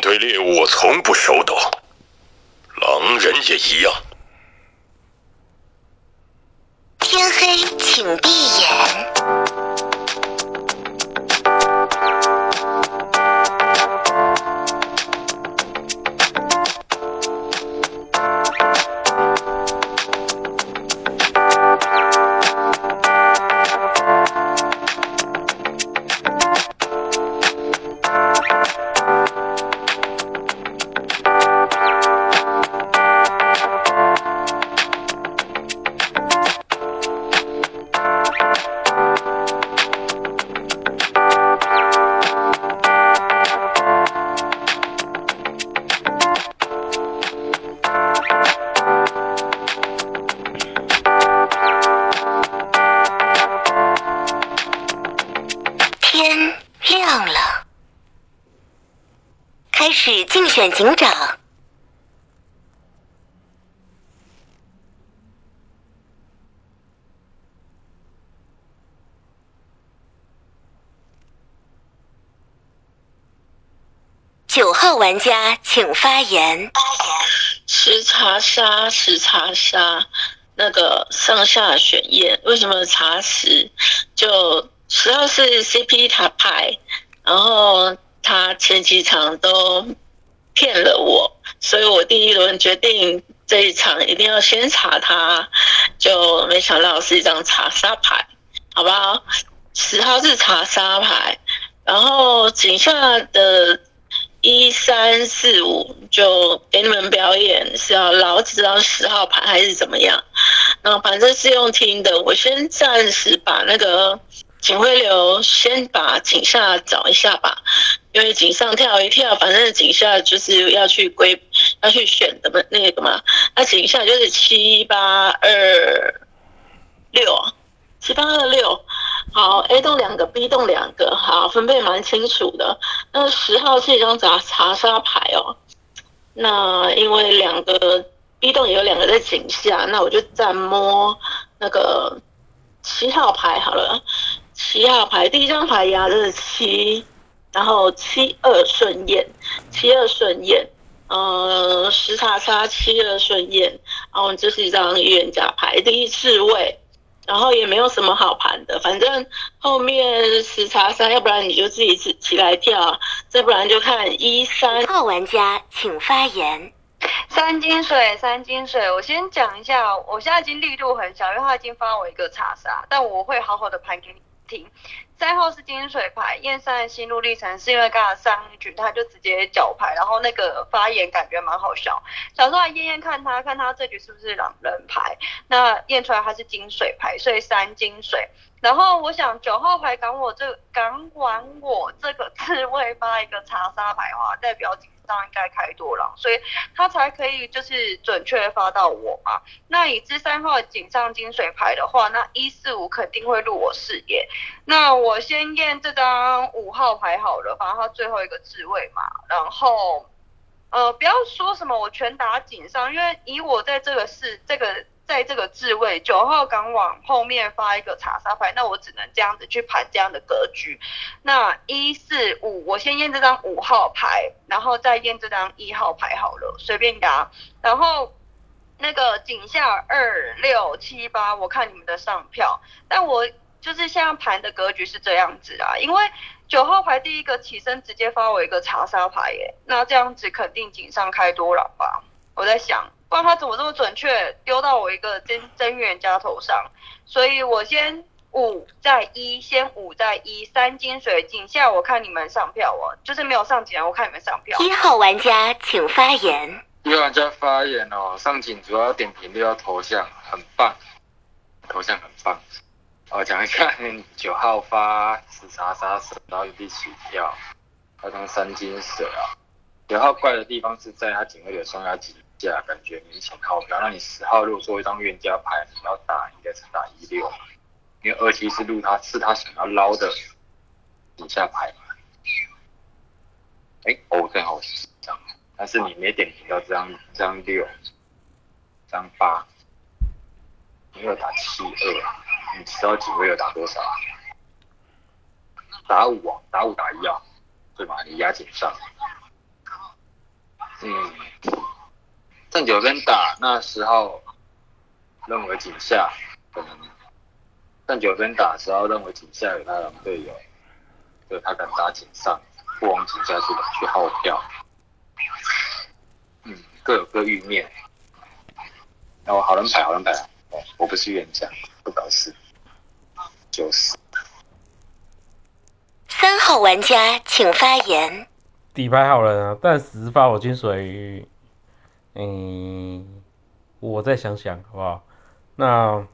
对猎物我从不手抖，狼人也一样。天黑，请闭眼。玩家请发言。十查沙，石查沙，那个上下选验，为什么查十？就十号是 CP 塔牌，然后他前几场都骗了我，所以我第一轮决定这一场一定要先查他，就没想到是一张查沙牌，好不好？十号是查沙牌，然后井下的。一三四五就给你们表演，是要捞这张十号牌还是怎么样？那反正是用听的，我先暂时把那个警徽流先把井下找一下吧，因为井上跳一跳，反正井下就是要去归要去选的嘛那个嘛，那井下就是七八二六，七八二六。好，A 栋两个，B 栋两个，好，分配蛮清楚的。那十号是一张查查杀牌哦。那因为两个 B 栋也有两个在井下，那我就再摸那个七号牌好了。七号牌第一张牌压的是七，然后七二顺验，七二顺验，呃，十查杀七二顺验，然后这是一张预言家牌，第一次位。然后也没有什么好盘的，反正后面十查三，要不然你就自己起起来跳，再不然就看一三二玩家请发言。三金水，三金水，我先讲一下，我现在已经力度很小，因为他已经发我一个查杀，但我会好好的盘给你听。三号是金水牌，燕山的心路历程是因为刚刚上一局他就直接脚牌，然后那个发言感觉蛮好笑，想说来验验看他，看他这局是不是狼人牌，那验出来他是金水牌，所以三金水。然后我想九号牌赶我这赶管我这个自卫发一个查杀牌的话，代表警。上应该开多了，所以他才可以就是准确发到我嘛。那已知三号井上金水牌的话，那一四五肯定会入我视野。那我先验这张五号牌好了，反正他最后一个置位嘛。然后呃，不要说什么我全打井上，因为以我在这个是这个。在这个置位九号港往后面发一个查杀牌，那我只能这样子去盘这样的格局。那一四五，我先验这张五号牌，然后再验这张一号牌好了，随便答。然后那个井下二六七八，我看你们的上票，但我就是现在盘的格局是这样子啊，因为九号牌第一个起身直接发我一个查杀牌耶，那这样子肯定井上开多了吧？我在想。不知道他怎么这么准确丢到我一个真真预言家头上，所以我先五再一，先五再一，三金水井下，我看你们上票哦，就是没有上井，我看你们上票。一号玩家请发言。一号玩家发言哦，上井主要点评六号头像，很棒，头像很棒。哦讲一下九号发死杀杀死到第七票，他当三金水啊。九号怪的地方是在他警卫的双压机。价感觉明显靠标，那你十号如果做一张冤家牌，你要打应该是打一六，因为二七是路他是他想要捞的底下牌嘛。哎，哦，正好是张，但是你没点评到这张这张六，这张八，你要打七二，你十号几位要打多少？打五啊，打五打一啊，对吧？你压紧上。嗯，正九跟打那时候认为井下可能正九跟打时候认为井下有他的队友，所以他敢打井上，不往井下去去耗票。嗯，各有各欲面。那我好人牌，好人牌，哦，我不是冤家，不搞事，就是。三号玩家请发言。底牌好人啊，但十发我金水，嗯，我再想想好不好？那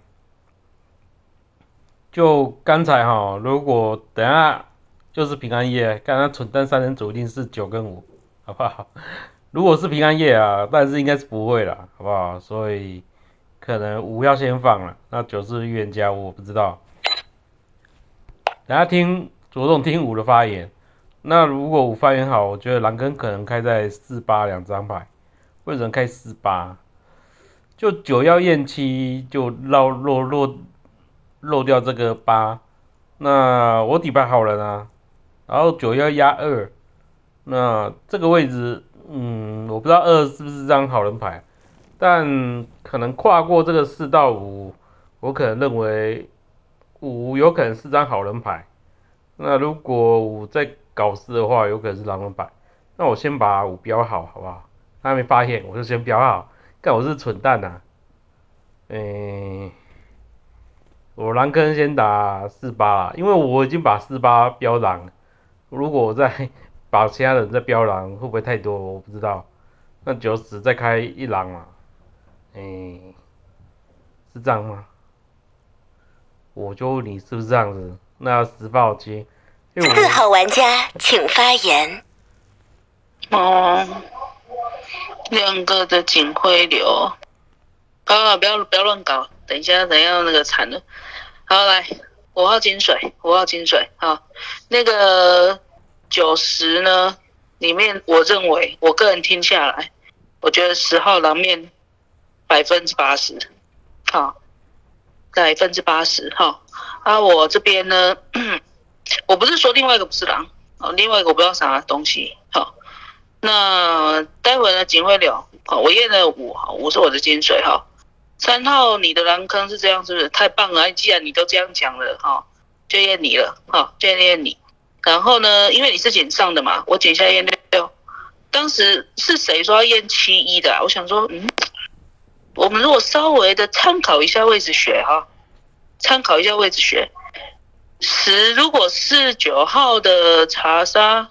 就刚才哈，如果等下就是平安夜，刚刚蠢蛋三人组一定是九跟五，好不好？如果是平安夜啊，但是应该是不会啦，好不好？所以可能五要先放了，那九是预言家，我不知道。等下听着重听五的发言，那如果五发言好，我觉得蓝根可能开在四八两张牌，为什么开四八？就九要验七，就漏漏漏漏掉这个八，那我底牌好人啊，然后九要压二，那这个位置。嗯，我不知道二是不是张好人牌，但可能跨过这个四到五，我可能认为五有可能是张好人牌。那如果五在搞事的话，有可能是狼人牌。那我先把五标好，好不好？他还没发现，我就先标号。看我是蠢蛋呐，诶，我狼坑先打四八，因为我已经把四八标狼。如果我再把其他人再标狼会不会太多？我不知道。那九十再开一狼嘛？哎，是这样吗？我就问你是不是这样子？那十报接。四号玩家请发言。哦，两个的警徽流。好，不要不要乱搞，等一下等一下那个惨了。好，来五号金水，五号金水，好，那个。九十呢？里面我认为，我个人听下来，我觉得十号狼面百分之八十，好，百分之八十，好。啊，我这边呢，我不是说另外一个不是狼，哦，另外一个我不知道啥东西，好。那待会呢，警徽流，好，我验了五，好，五是我的金水，哈。三号你的狼坑是这样，是不是？太棒了！既然你都这样讲了，哈，就验你了，哈，就验你。然后呢？因为你是减上的嘛，我减下验六。当时是谁说要验七一的？我想说，嗯，我们如果稍微的参考一下位置学哈，参考一下位置学。十如果是九号的查杀，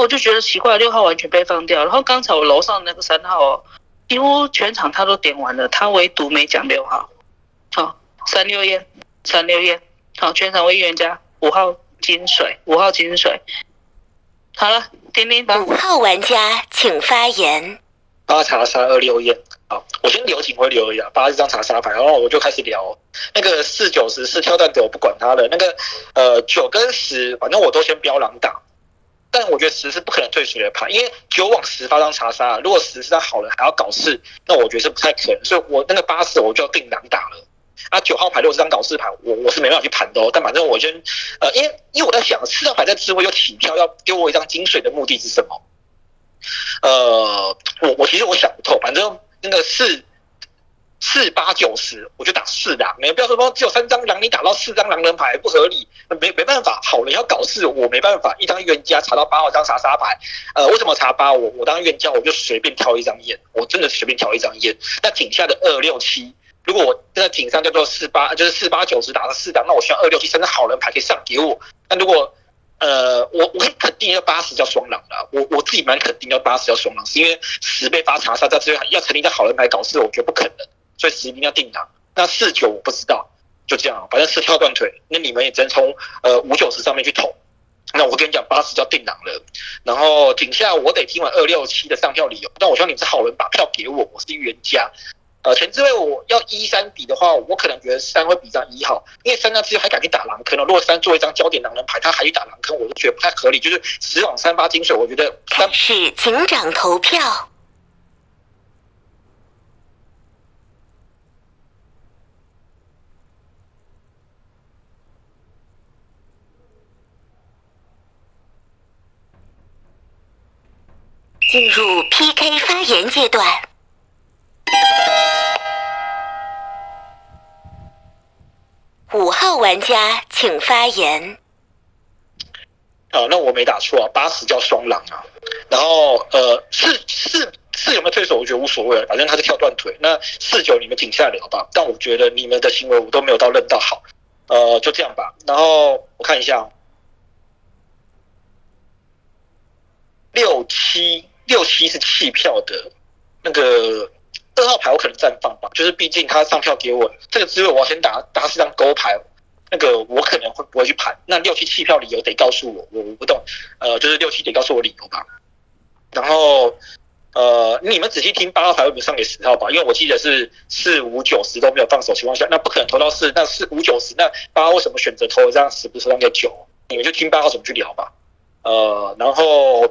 我就觉得奇怪，六号完全被放掉。然后刚才我楼上那个三号哦，几乎全场他都点完了，他唯独没讲六号。好，三六验，三六验，好，全场为预言家五号。金水五号金水，好了，听听吧。五号玩家请发言。八查杀二六验，好，我先留警徽留一下，八是张查杀牌，然后我就开始聊那个四九十四跳弹的，我不管他了。那个呃九跟十，反正我都先标狼打，但我觉得十是不可能退水的牌，因为九往十发张查杀，如果十是他好人还要搞事，那我觉得是不太可能，所以我那个八十我就要定两打了。啊，九号牌如果是张搞事牌，我我是没办法去盘的哦。但反正我先，呃，因为因为我在想，四张牌在智慧又起跳，要给我一张金水的目的是什么？呃，我我其实我想不透。反正那个四四八九十，我就打四狼。你不要说说只有三张狼，你打到四张狼人牌不合理，那没没办法。好人要搞事，我没办法。一张预言家查到八号张查杀牌，呃，为什么查八？我我当预言家，我就随便挑一张验，我真的随便挑一张验。那井下的二六七。如果我在井上叫做四八，就是四八九十打了四张，那我需要二六七三张好人牌可以上给我。那如果呃，我我可以肯定要八十叫双狼的，我我自己蛮肯定要八十叫双狼，是因为十被发查杀在这边要成立在好人牌搞事，我觉得不可能，所以十一定要定狼。那四九我不知道，就这样，反正四跳断腿，那你们也只能从呃五九十上面去投。那我跟你讲，八十叫定狼了。然后井下我得听完二六七的上票理由，但我希望你是好人把票给我，我是预言家。呃，前置位我要一三比的话，我可能觉得三会比张一好，因为三张之后还敢去打狼坑了。如果三做一张焦点狼人牌，他还去打狼坑，我就觉得不太合理。就是十往三发金水，我觉得三是警长投票。进入 PK 发言阶段。五号玩家请发言。好，那我没打错啊，八十叫双狼啊。然后呃，四四四有没有退手，我觉得无所谓了，反正他是跳断腿。那四九你们停下来聊吧，但我觉得你们的行为我都没有到认到好，呃，就这样吧。然后我看一下，六七六七是弃票的，那个二号牌我可能暂放吧，就是毕竟他上票给我这个滋味，我要先打打四张勾牌。那个我可能会不会去盘？那六七弃票理由得告诉我，我我不懂。呃，就是六七得告诉我理由吧。然后呃，你们仔细听八号牌会不会上给十号吧？因为我记得是四五九十都没有放手情况下，那不可能投到四，那四五九十，那八号为什么选择投了这样十不是投给九？你们就听八号怎么去聊吧。呃，然后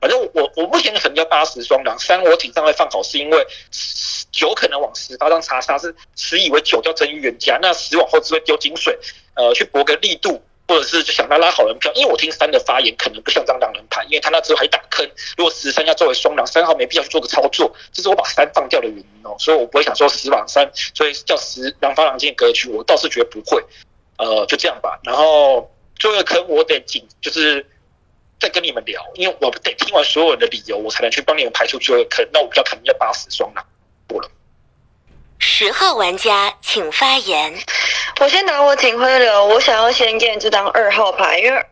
反正我我目前可能要八十双狼三，我顶上会放好，是因为九可能往十八张查杀，是十以为九叫真预言家，那十往后只会丢金水。呃，去搏个力度，或者是就想他拉好人票，因为我听三的发言可能不像张狼人盘，因为他那之后还打坑。如果十三要作为双狼，三号没必要去做个操作，这是我把三放掉的原因哦。所以我不会想说十往三，所以叫十狼发狼进格局，我倒是觉得不会。呃，就这样吧。然后最后一个坑我得紧，就是再跟你们聊，因为我得听完所有人的理由，我才能去帮你们排除最后一个坑。那我比较肯定要八十双狼不了。十号玩家请发言。我先拿我警徽流，我想要先验这张二号牌，因为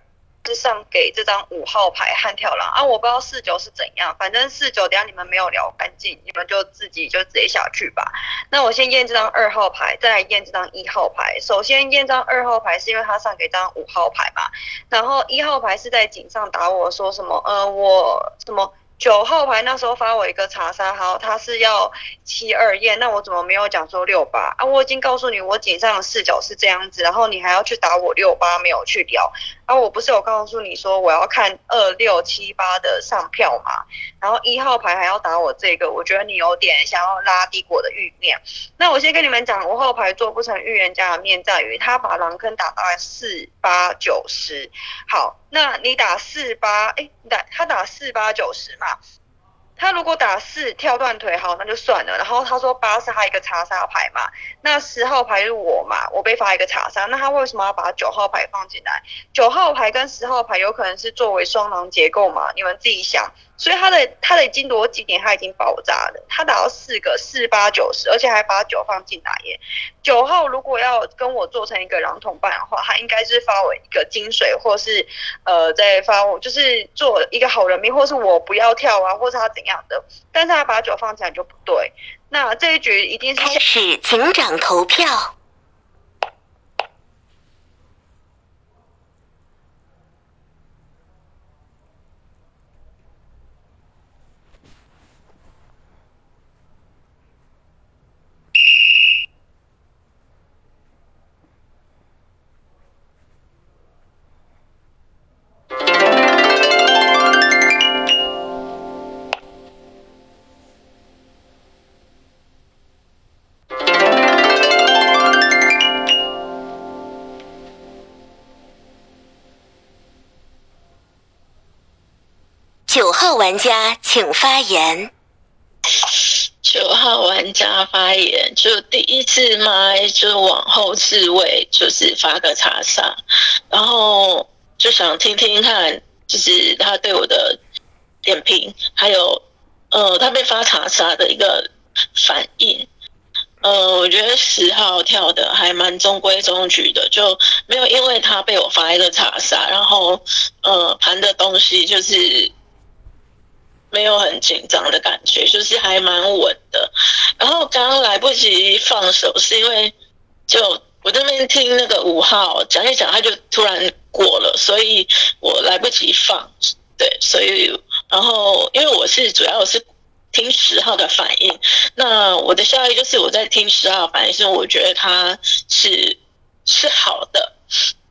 是上给这张五号牌悍跳狼啊，我不知道四九是怎样，反正四九等下你们没有聊干净，你们就自己就直接下去吧。那我先验这张二号牌，再来验这张一号牌。首先验这张二号牌是因为他上给张五号牌嘛，然后一号牌是在井上打我说什么，呃，我什么。九号牌那时候发我一个查杀，好，他是要七二验，那我怎么没有讲说六八啊？我已经告诉你我井上的视角是这样子，然后你还要去打我六八，没有去聊。啊，我不是有告诉你说我要看二六七八的上票嘛？然后一号牌还要打我这个，我觉得你有点想要拉低我的预面。那我先跟你们讲，五号牌做不成预言家的面在于他把狼坑打到四八九十。好，那你打四八，哎，打他打四八九十嘛？他如果打四跳断腿好，那就算了。然后他说八是他一个查杀牌嘛，那十号牌是我嘛，我被发一个查杀，那他为什么要把九号牌放进来？九号牌跟十号牌有可能是作为双狼结构嘛？你们自己想。所以他的他的已经逻辑点他已经爆炸了，他打到四个四八九十，而且还把九放进来耶。九号如果要跟我做成一个狼同伴的话，他应该是发我一个金水，或是呃再发我就是做一个好人命，或是我不要跳啊，或是他怎样的。但是他把九放进来就不对。那这一局一定是开始警长投票。玩家请发言。九号玩家发言，就第一次麦就往后置位，就是发个查杀，然后就想听听看，就是他对我的点评，还有呃他被发查杀的一个反应。呃，我觉得十号跳的还蛮中规中矩的，就没有因为他被我发一个查杀，然后呃盘的东西就是。没有很紧张的感觉，就是还蛮稳的。然后刚刚来不及放手，是因为就我这边听那个五号讲一讲，他就突然过了，所以我来不及放。对，所以然后因为我是主要是听十号的反应，那我的效益就是我在听十号反应，是我觉得他是是好的。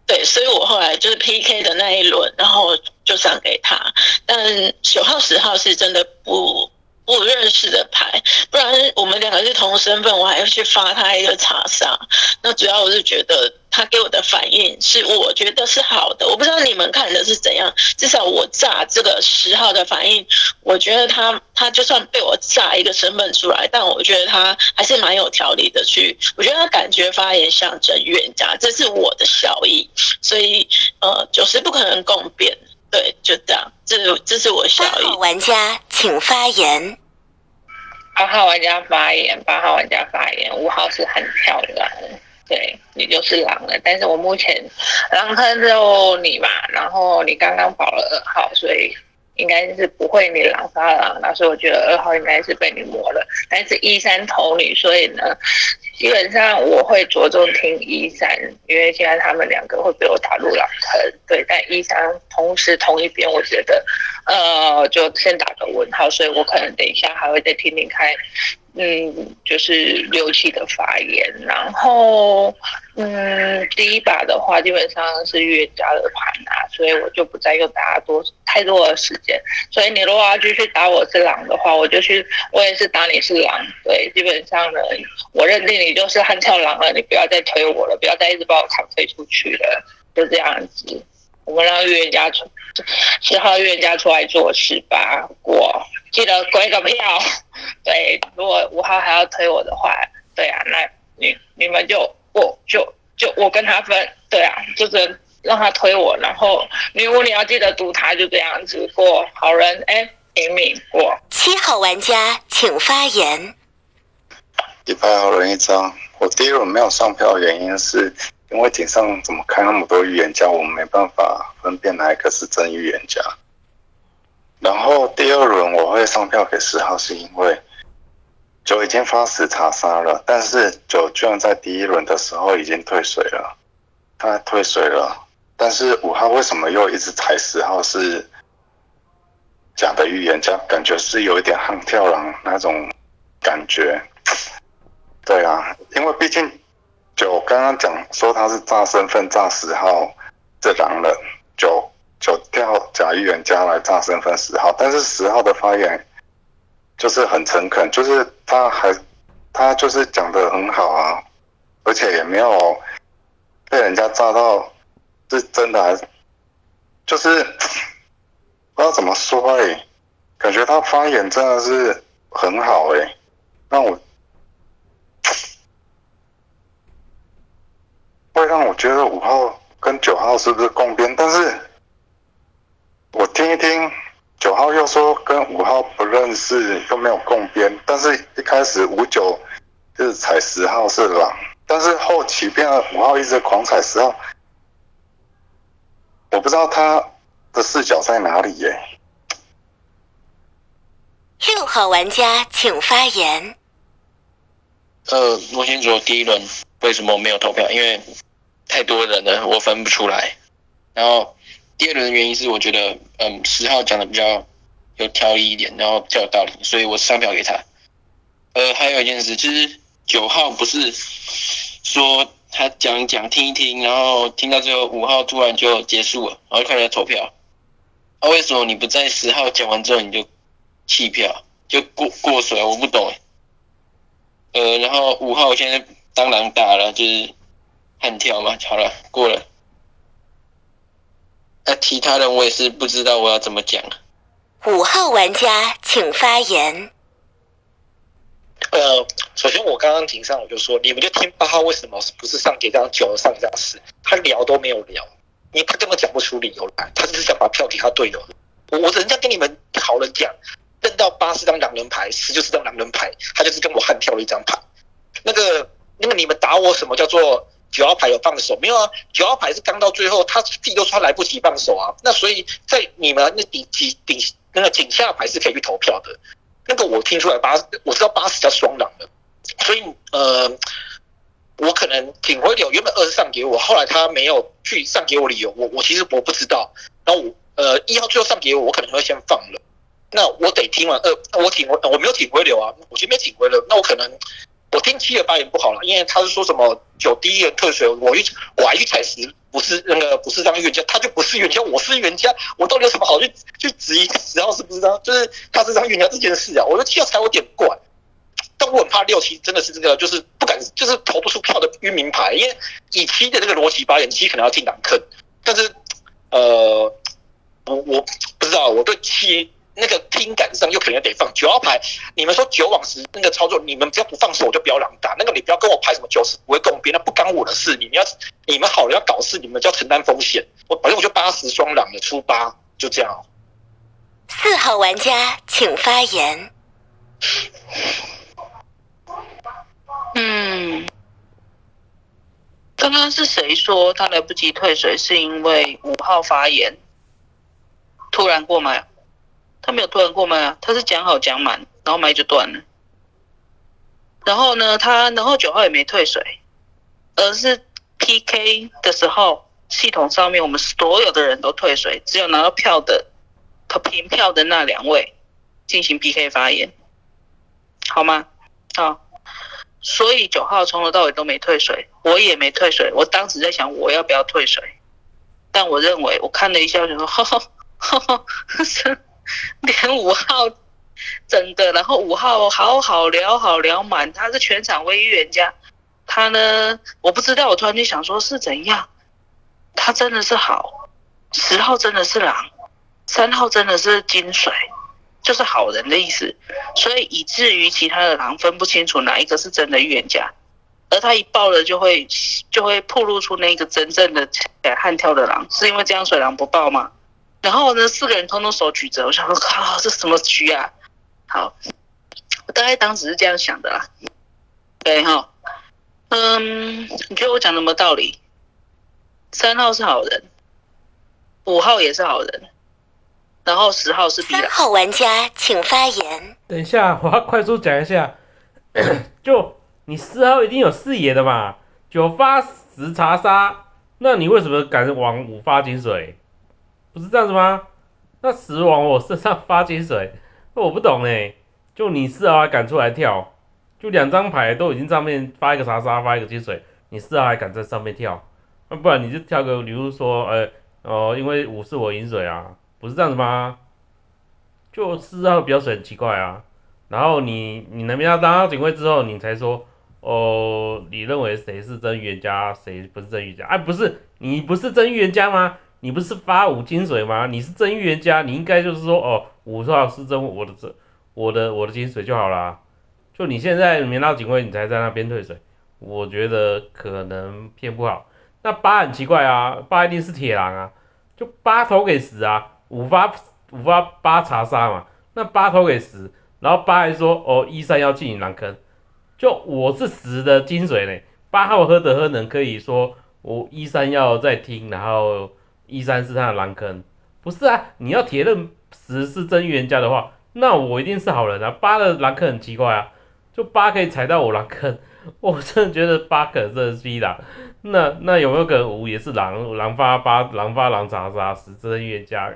对，所以我后来就是 P K 的那一轮，然后就上给他。但九号、十号是真的不不认识的牌，不然我们两个是同身份，我还要去发他一个查杀。那主要我是觉得他给我的反应是我觉得是好的，我不知道你们看的是怎样。至少我炸这个十号的反应，我觉得他他就算被我炸一个身份出来，但我觉得他还是蛮有条理的去。我觉得他感觉发言像真冤家，这是我的效益。所以呃，九十不可能共变。对，就这样，这这是我效益。玩家请发言。八号玩家发言，八号玩家发言。五号是很漂亮，对你就是狼了。但是我目前狼坑只有你嘛，然后你刚刚保了二号，所以应该是不会你狼杀狼。那所以我觉得二号应该是被你磨了。但是一三投你，所以呢？基本上我会着重听一三，因为现在他们两个会被我打入狼坑，对。但一三同时同一边，我觉得，呃，就先打个问号，所以我可能等一下还会再听听看。嗯，就是六七的发言，然后嗯，第一把的话基本上是预言家的盘啊，所以我就不再用大家多太多的时间。所以你如果要继续打我是狼的话，我就去，我也是打你是狼。对，基本上呢，我认定你就是悍跳狼了，你不要再推我了，不要再一直把我扛飞出去了，就这样子。我们让预言家出十号预言家出来做事吧，过记得归个票。对，如果五号还要推我的话，对啊，那你你们就我就就我跟他分，对啊，就是让他推我，然后女巫你要记得堵他，就这样子过。好人哎，平民过。七号玩家请发言。底牌好人一张，我第一轮没有上票的原因是因为井上怎么开那么多预言家，我们没办法分辨哪一个是真预言家。然后第二轮我会上票给十号，是因为九已经发死查杀了，但是九居然在第一轮的时候已经退水了，他退水了，但是五号为什么又一直踩十号是假的预言家？感觉是有一点悍跳狼那种感觉。对啊，因为毕竟九刚刚讲说他是炸身份炸十号这狼了，九。就跳假预言家来炸身份十号，但是十号的发言就是很诚恳，就是他还他就是讲的很好啊，而且也没有被人家炸到是真的，还就是不知道怎么说哎，感觉他发言真的是很好哎，让我会让我觉得五号跟九号是不是共编，但是。我听一听，九号又说跟五号不认识，又没有共编，但是一开始五九就是踩十号是狼，但是后期变了五号一直狂踩十号，我不知道他的视角在哪里耶。六号玩家请发言。呃，我先说第一轮为什么没有投票，因为太多人了，我分不出来，然后。第二轮的原因是，我觉得，嗯，十号讲的比较有条理一点，然后比较有道理，所以我上票给他。呃，还有一件事，就是九号不是说他讲讲，听一听，然后听到最后五号突然就结束了，然后就开始投票。啊，为什么你不在十号讲完之后你就弃票，就过过水？我不懂。呃，然后五号现在当然打了，就是悍跳嘛，好了，过了。那其他人我也是不知道我要怎么讲。五号玩家请发言。呃，首先我刚刚庭上我就说，你们就听八号为什么不是上几张九上一张十，他聊都没有聊，你他根本讲不出理由来，他只是想把票给他队友。我我人家跟你们好了讲，认到八是张狼人牌，十就是张狼人牌，他就是跟我悍跳了一张牌。那个，那么你们打我什么叫做？九号牌有放手没有啊？九号牌是刚到最后，他自己都说来不及放手啊。那所以在你们那顶顶顶那个井下牌是可以去投票的。那个我听出来八，我知道八十叫双狼的，所以呃，我可能挺会有原本二十上给我，后来他没有去上给我理由，我我其实我不知道。然后我呃一号最后上给我，我可能会先放了。那我得听完二，我挺我没有挺回流啊，我前面挺回流，那我可能。我听七的发言不好了，因为他是说什么九第一人退水，我一我还去踩十，不是那个不是当预言家，他就不是预言家，我是预言家，我到底有什么好去去质疑十号是不是当就是他是当预言家这件事啊？我觉得七号踩我有点怪，但我很怕六七真的是这个就是不敢就是投不出票的冤名牌，因为以七的这个逻辑发言，七可能要进两坑，但是呃我我不知道我对七。那个听感上又可能得放九号牌，你们说九往十那个操作，你们只要不放手就不要狼打。那个你不要跟我排什么九十不会共别那不干我的事。你们要你们好了要搞事，你们就要承担风险。我反正我就八十双狼的出八，就这样。四号玩家请发言。嗯，刚刚是谁说他来不及退水是因为五号发言突然过麦？他没有突然过麦啊，他是讲好讲满，然后麦就断了。然后呢，他然后九号也没退水，而是 PK 的时候，系统上面我们所有的人都退水，只有拿到票的、凭票的那两位进行 PK 发言，好吗？好，所以九号从头到尾都没退水，我也没退水。我当时在想我要不要退水，但我认为我看了一下，就说，哈哈哈哈。连五号整的，然后五号好好聊好聊满，他是全场唯一预言家。他呢，我不知道，我突然就想说，是怎样？他真的是好，十号真的是狼，三号真的是金水，就是好人的意思。所以以至于其他的狼分不清楚哪一个是真的预言家，而他一爆了就会就会暴露出那个真正的悍跳的狼，是因为这样水狼不爆吗？然后呢，四个人通通手举着，我想说，靠，这什么局啊？好，我大概当时是这样想的啦。对哈，嗯，你觉得我讲什么道理？三号是好人，五号也是好人，然后十号是。三号玩家请发言。等一下，我要快速讲一下。就你四号一定有视野的嘛？九发十查杀，那你为什么敢往五发井水？不是这样子吗？那十往我身上发金水，那我不懂哎。就你四号还敢出来跳，就两张牌都已经上面发一个啥啥，发一个金水，你四号还敢在上面跳？那不然你就跳个，比如说，呃，哦，因为五是我饮水啊，不是这样子吗？就四号表水很奇怪啊。然后你你那边要当到警卫之后，你才说，哦，你认为谁是真预言家，谁不是真预言家？哎，不是，你不是真预言家吗？你不是发五金水吗？你是真预言家，你应该就是说哦，五号是真我的这我的我的金水就好啦。就你现在没到警卫，你才在那边退水，我觉得可能骗不好。那八很奇怪啊，八一定是铁狼啊，就八投给十啊，五发五发八查杀嘛，那八投给十，然后八还说哦一三要进你狼坑，就我是十的金水呢，八号喝的喝能可以说我一三要再听，然后。一三是他的狼坑，不是啊？你要铁认十是真预言家的话，那我一定是好人啊。八的狼坑很奇怪啊，就八可以踩到我狼坑，我真的觉得八可能是 B 狼。那那有没有可能五也是狼？狼发八，狼发狼查杀十真预言家，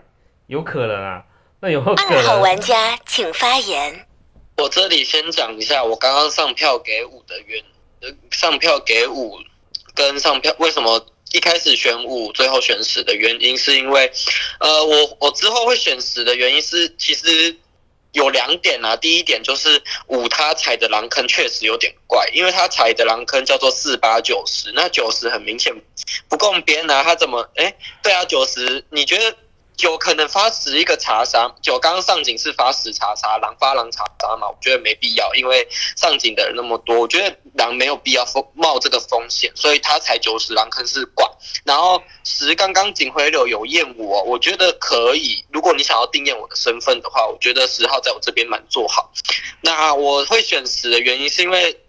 有可能啊？那有没有可能？二号玩家请发言。我这里先讲一下，我刚刚上票给五的原，上票给五跟上票为什么？一开始选五，最后选十的原因是因为，呃，我我之后会选十的原因是，其实有两点啊。第一点就是五他踩的狼坑确实有点怪，因为他踩的狼坑叫做四八九十，那九十很明显不共边啊，他怎么？哎，对啊，九十，你觉得？九可能发十一个查杀，九刚刚上警是发十查杀，狼发狼查杀嘛？我觉得没必要，因为上警的人那么多，我觉得狼没有必要风冒这个风险，所以他才九十狼坑是挂。然后十刚刚警徽流有验我，我觉得可以。如果你想要定验我的身份的话，我觉得十号在我这边蛮做好。那我会选十的原因是因为。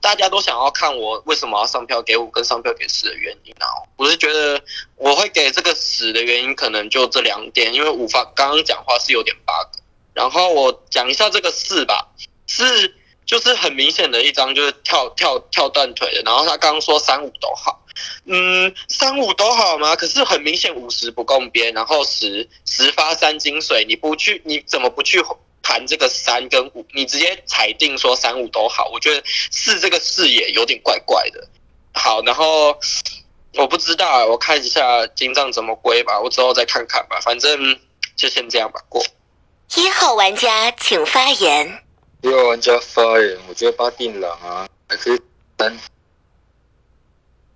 大家都想要看我为什么要上票给五跟上票给四的原因啊？我是觉得我会给这个十的原因可能就这两点，因为五发刚刚讲话是有点 bug。然后我讲一下这个四吧，四就是很明显的一张就是跳跳跳断腿的。然后他刚刚说三五都好，嗯，三五都好吗？可是很明显五十不共边，然后十十发三金水，你不去你怎么不去？谈这个三跟五，你直接裁定说三五都好，我觉得四这个视野有点怪怪的。好，然后我不知道，我看一下金藏怎么归吧，我之后再看看吧，反正就先这样吧，过。一号玩家请发言。一号玩家发言，我觉得八定狼啊，还可以三，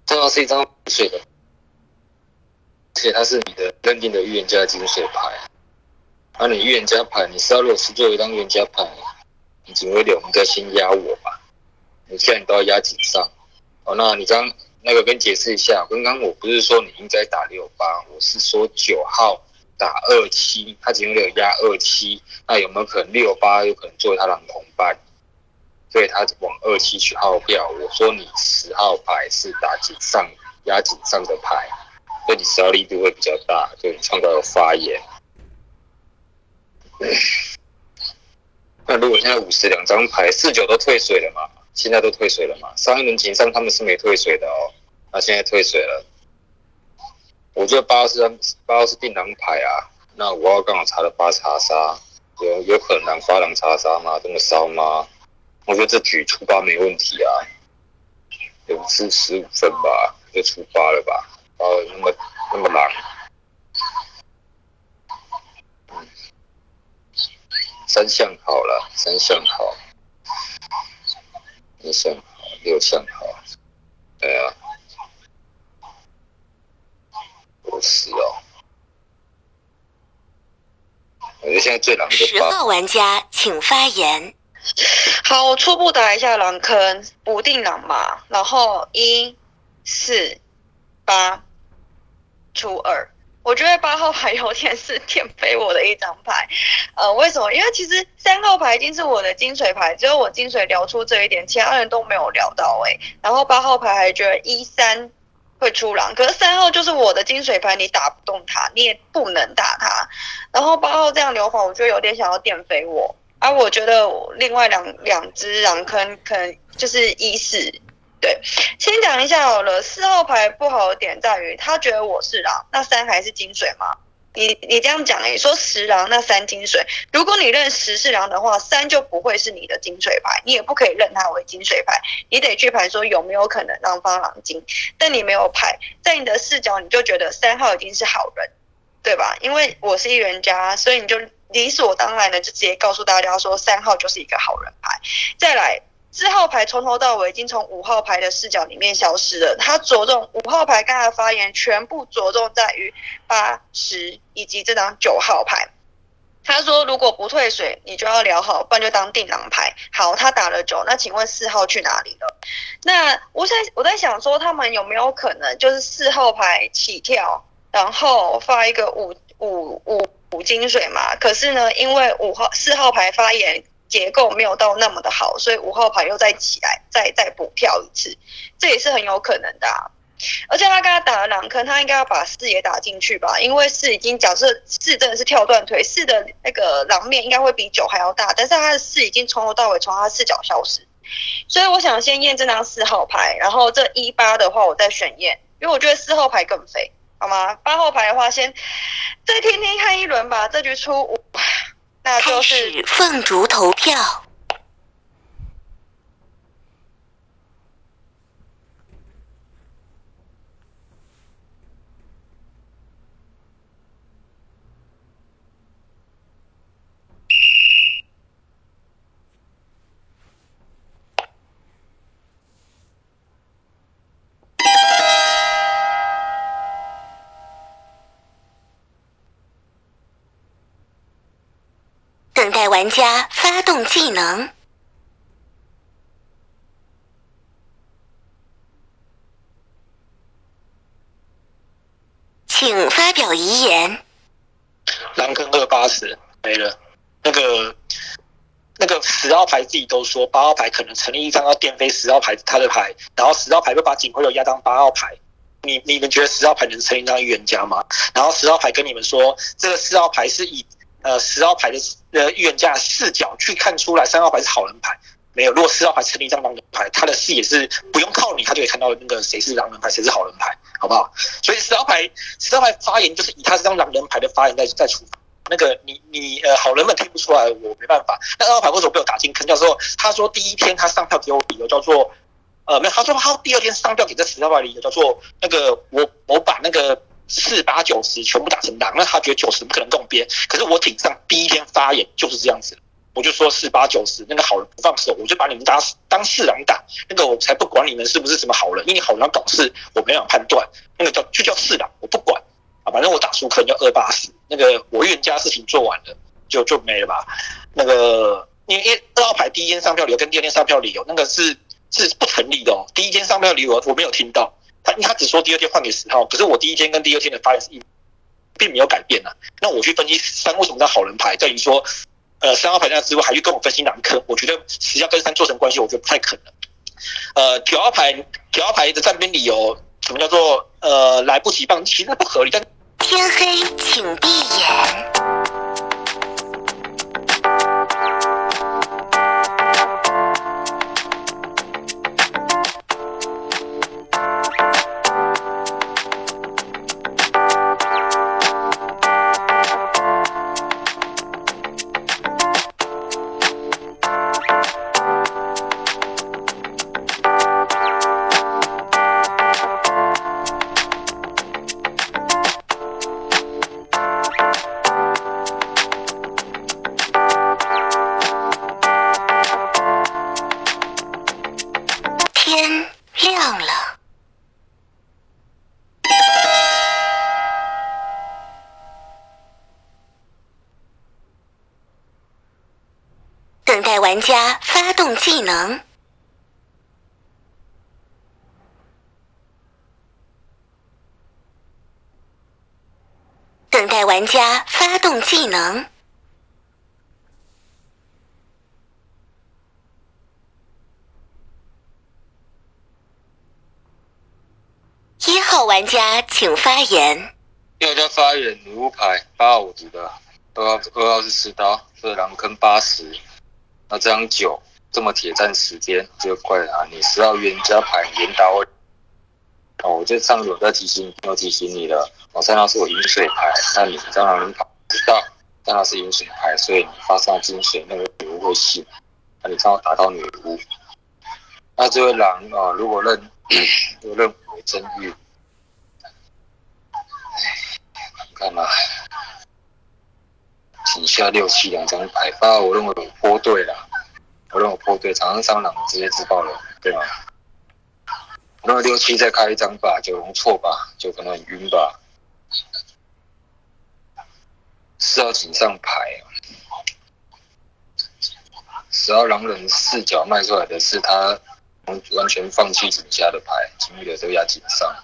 正好是一张水的，而且它是你的认定的预言家金水牌。那你预言家牌，你是要如果是作为一张预言家牌，你警卫流应该先压我吧？你现在你都要压紧上。哦，那你刚那个跟解释一下，刚刚我不是说你应该打六八，我是说九号打二七，他警卫流压二七，那有没有可能六八有可能作为他狼同伴？所以他往二七去号票。我说你十号牌是打井上压井上的牌，所以你十号力度会比较大，就你创造的发言。那如果现在五十两张牌，四九都退水了嘛？现在都退水了嘛？上一轮情上他们是没退水的哦，那现在退水了。我觉得八号是八号是定狼牌啊，那五号刚好查了八查杀，有有可能发狼查杀吗？这么烧吗？我觉得这局出八没问题啊，有是十五分吧，就出八了吧？哦，那么那么狼。三项好了，三项好，一项好，六项好，对啊，不是哦。我觉得现在最狼的十号玩家请发言。好，我初步打一下狼坑，不定狼嘛，然后一四八出二。我觉得八号牌有点是垫飞我的一张牌，呃，为什么？因为其实三号牌已经是我的金水牌，只有我金水聊出这一点，其他人都没有聊到哎。然后八号牌还觉得一三会出狼，可是三号就是我的金水牌，你打不动他，你也不能打他。然后八号这样留法，我觉得有点想要垫飞我，而我觉得另外两两只狼坑可能就是一四。对，先讲一下好了。四号牌不好的点在于，他觉得我是狼，那三还是金水吗？你你这样讲，你说十狼，那三金水。如果你认十是狼的话，三就不会是你的金水牌，你也不可以认它为金水牌，你得去排说有没有可能让方狼金。但你没有牌，在你的视角，你就觉得三号已经是好人，对吧？因为我是预言家，所以你就理所当然的就直接告诉大家说，三号就是一个好人牌。再来。四号牌从头到尾已经从五号牌的视角里面消失了，他着重五号牌刚才发言全部着重在于八十以及这张九号牌。他说如果不退水，你就要聊好，不然就当定狼牌。好，他打了九，那请问四号去哪里了？那我在我在想说，他们有没有可能就是四号牌起跳，然后发一个五五五五金水嘛？可是呢，因为五号四号牌发言。结构没有到那么的好，所以五号牌又再起来，再再补跳一次，这也是很有可能的。而且他刚刚打了两坑，他应该要把四也打进去吧？因为四已经假设四真的是跳断腿，四的那个狼面应该会比九还要大，但是他的四已经从头到尾从他视角消失，所以我想先验这张四号牌，然后这一八的话我再选验，因为我觉得四号牌更肥，好吗？八号牌的话先再听听看一轮吧，这局出五。开始凤竹投票。等待玩家发动技能，请发表遗言。狼坑二八十没了，那个那个十号牌自己都说八号牌可能成立一张要电飞十号牌他的牌，然后十号牌会把警徽流压当八号牌。你你们觉得十号牌能成立一张预言家吗？然后十号牌跟你们说，这个四号牌是以。呃，十号牌的呃预言家视角去看出来，三号牌是好人牌，没有。如果四号牌成立一张狼人牌，他的视野是不用靠你，他就可以看到那个谁是狼人牌，谁是好人牌，好不好？所以十号牌，十号牌发言就是以他这张狼人牌的发言在在出。那个你你呃好人们听不出来，我没办法。那二号牌为什么被我打进坑？叫做他说第一天他上票给我理由叫做呃没有，他说他第二天上票给这十号牌理由叫做那个我我把那个四八九十全部打成狼，那他觉得九十不可能共边，可是我挺上第一天发言就是这样子。我就说四八九十，那个好人不放手，我就把你们当当四狼打，那个我才不管你们是不是什么好人，因为好人要搞事，我没办法判断，那个叫就叫四狼，我不管啊，反正我打输可能就二八十，那个我预言家事情做完了，就就没了吧。那个因为二号牌第一天上票理由跟第二天上票理由，那个是是不成立的哦。第一天上票理由我没有听到，他他只说第二天换给十号，可是我第一天跟第二天的发言是一，并没有改变啊。那我去分析三为什么叫好人牌，在于说。呃，三号牌那之外，还去跟我分析狼坑，我觉得实际上跟三做成关系，我觉得不太可能。呃，九号牌，九号牌的站边理由，什么叫做呃来不及放，其实不合理。但天黑请闭眼。玩家发动技能。等待玩家发动技能。一号玩家请发言。一号家发言，女巫牌八号我值的，二号二号是持刀，这狼坑八十。那这张九这么铁战时间，就怪啊！你十号冤家牌镰刀。哦，我这上有在提醒，要提醒你了。我三号是我饮水牌，那你蟑螂人跑知道，三号是饮水牌，所以你发上金水，那个女巫会信。那你刚好打到女巫，那这位狼啊，如果认如果认为真玉，看嘛，底下六七两张牌，发我认为我泼对了，我认为我泼对，长上三狼直接自爆了，对吗？那六七再开一张吧，九龙错吧，就可能很晕吧。四号井上牌，十二狼人视角卖出来的是他完全放弃井下的牌，金玉的都压井上。